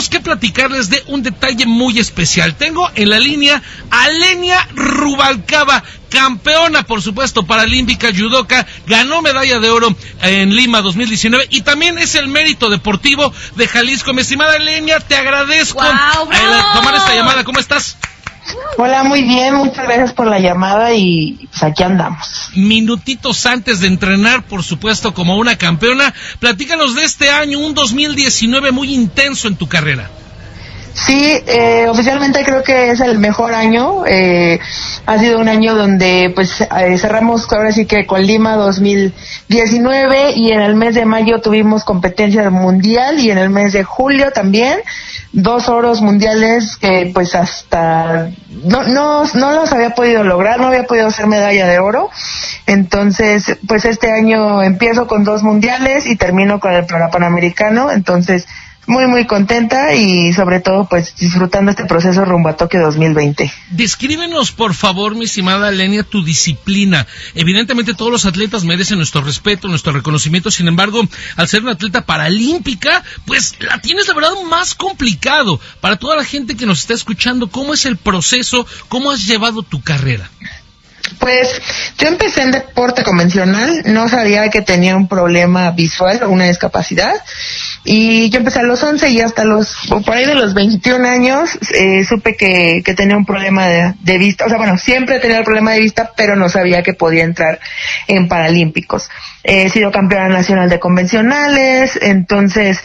tenemos que platicarles de un detalle muy especial. Tengo en la línea a Lenia Rubalcaba, campeona, por supuesto, paralímpica, judoka, ganó medalla de oro en Lima 2019 y también es el mérito deportivo de Jalisco. Mi estimada Lenia, te agradezco tomar esta llamada. ¿Cómo estás? Hola, muy bien, muchas gracias por la llamada y pues aquí andamos. Minutitos antes de entrenar, por supuesto, como una campeona, platícanos de este año, un 2019 muy intenso en tu carrera. Sí, eh, oficialmente creo que es el mejor año. Eh, ha sido un año donde pues eh, cerramos ahora sí que con Lima 2019 y en el mes de mayo tuvimos competencia mundial y en el mes de julio también dos oros mundiales que pues hasta no, no, no los había podido lograr, no había podido hacer medalla de oro. Entonces, pues este año empiezo con dos mundiales y termino con el Panamericano. Entonces, muy muy contenta y sobre todo pues disfrutando este proceso rumbo a Tokio 2020. Descríbenos por favor, mi estimada Lenia, tu disciplina. Evidentemente todos los atletas merecen nuestro respeto, nuestro reconocimiento, sin embargo, al ser una atleta paralímpica, pues la tienes la verdad más complicado. Para toda la gente que nos está escuchando, ¿cómo es el proceso? ¿Cómo has llevado tu carrera? Pues yo empecé en deporte convencional, no sabía que tenía un problema visual o una discapacidad y yo empecé a los 11 y hasta los, por ahí de los 21 años, eh, supe que, que, tenía un problema de, vista. O sea, bueno, siempre tenía el problema de vista, pero no sabía que podía entrar en Paralímpicos. he sido campeona nacional de convencionales, entonces,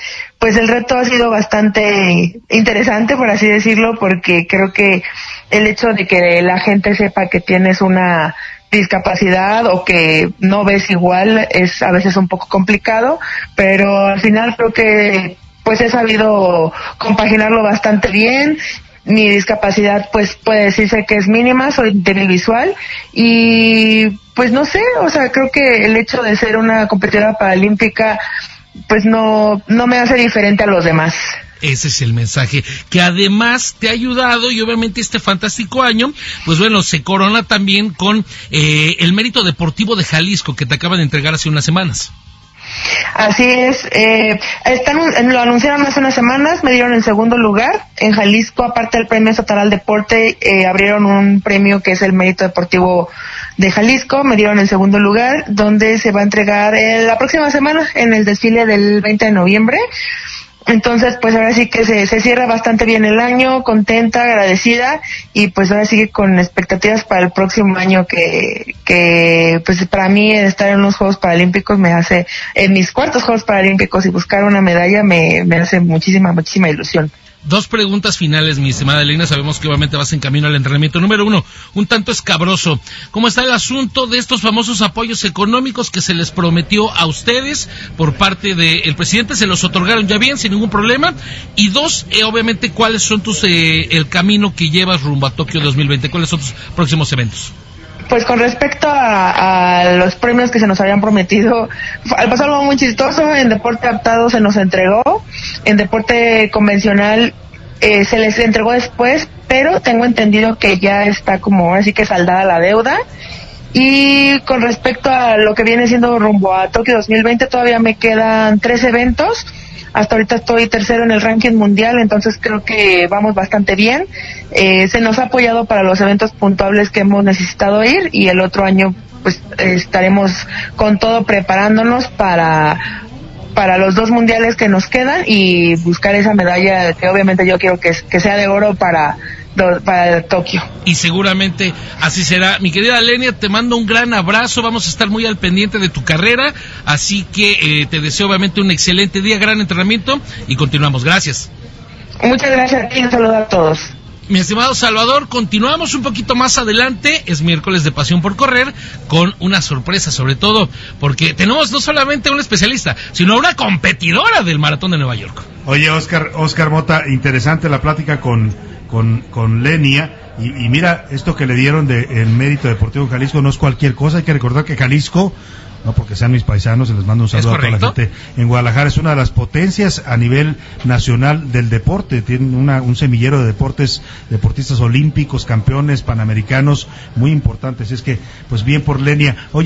pues el reto ha sido bastante interesante, por así decirlo, porque creo que el hecho de que la gente sepa que tienes una discapacidad o que no ves igual es a veces un poco complicado, pero al final creo que pues he sabido compaginarlo bastante bien. Mi discapacidad pues puede decirse que es mínima, soy visual y pues no sé, o sea, creo que el hecho de ser una competidora paralímpica pues no, no me hace diferente a los demás. Ese es el mensaje que además te ha ayudado y obviamente este fantástico año, pues bueno, se corona también con eh, el mérito deportivo de Jalisco que te acaban de entregar hace unas semanas. Así es, eh, están, lo anunciaron hace unas semanas, me dieron el segundo lugar. En Jalisco, aparte del premio estatal al deporte, eh, abrieron un premio que es el mérito deportivo de Jalisco, me dieron el segundo lugar, donde se va a entregar eh, la próxima semana en el desfile del 20 de noviembre. Entonces, pues ahora sí que se, se, cierra bastante bien el año, contenta, agradecida y pues ahora sigue con expectativas para el próximo año que, que pues para mí estar en los Juegos Paralímpicos me hace, en mis cuartos Juegos Paralímpicos y buscar una medalla me, me hace muchísima, muchísima ilusión. Dos preguntas finales, mi estimada Elena. Sabemos que obviamente vas en camino al entrenamiento. Número uno, un tanto escabroso. ¿Cómo está el asunto de estos famosos apoyos económicos que se les prometió a ustedes por parte del presidente? ¿Se los otorgaron ya bien, sin ningún problema? Y dos, eh, obviamente, ¿cuáles son tus, eh, el camino que llevas rumbo a Tokio 2020? ¿Cuáles son tus próximos eventos? Pues con respecto a, los premios que se nos habían prometido, pasar algo muy chistoso, en deporte adaptado se nos entregó, en deporte convencional eh, se les entregó después, pero tengo entendido que ya está como así que saldada la deuda. Y con respecto a lo que viene siendo rumbo a Tokio 2020, todavía me quedan tres eventos hasta ahorita estoy tercero en el ranking mundial, entonces creo que vamos bastante bien. Eh, se nos ha apoyado para los eventos puntuables que hemos necesitado ir y el otro año pues estaremos con todo preparándonos para para los dos mundiales que nos quedan y buscar esa medalla que obviamente yo quiero que, que sea de oro para para Tokio. Y seguramente así será. Mi querida Lenia, te mando un gran abrazo. Vamos a estar muy al pendiente de tu carrera. Así que eh, te deseo obviamente un excelente día, gran entrenamiento y continuamos. Gracias. Muchas gracias a ti. Un saludo a todos. Mi estimado Salvador, continuamos un poquito más adelante. Es miércoles de Pasión por Correr con una sorpresa, sobre todo porque tenemos no solamente una especialista, sino una competidora del Maratón de Nueva York. Oye, Oscar, Oscar Mota, interesante la plática con con, con Lenia. Y, mira, esto que le dieron de el mérito deportivo Jalisco no es cualquier cosa. Hay que recordar que Jalisco, no porque sean mis paisanos, les mando un saludo a toda la gente en Guadalajara, es una de las potencias a nivel nacional del deporte. Tiene una, un semillero de deportes, deportistas olímpicos, campeones, panamericanos, muy importantes. Es que, pues bien por Lenia. Oye,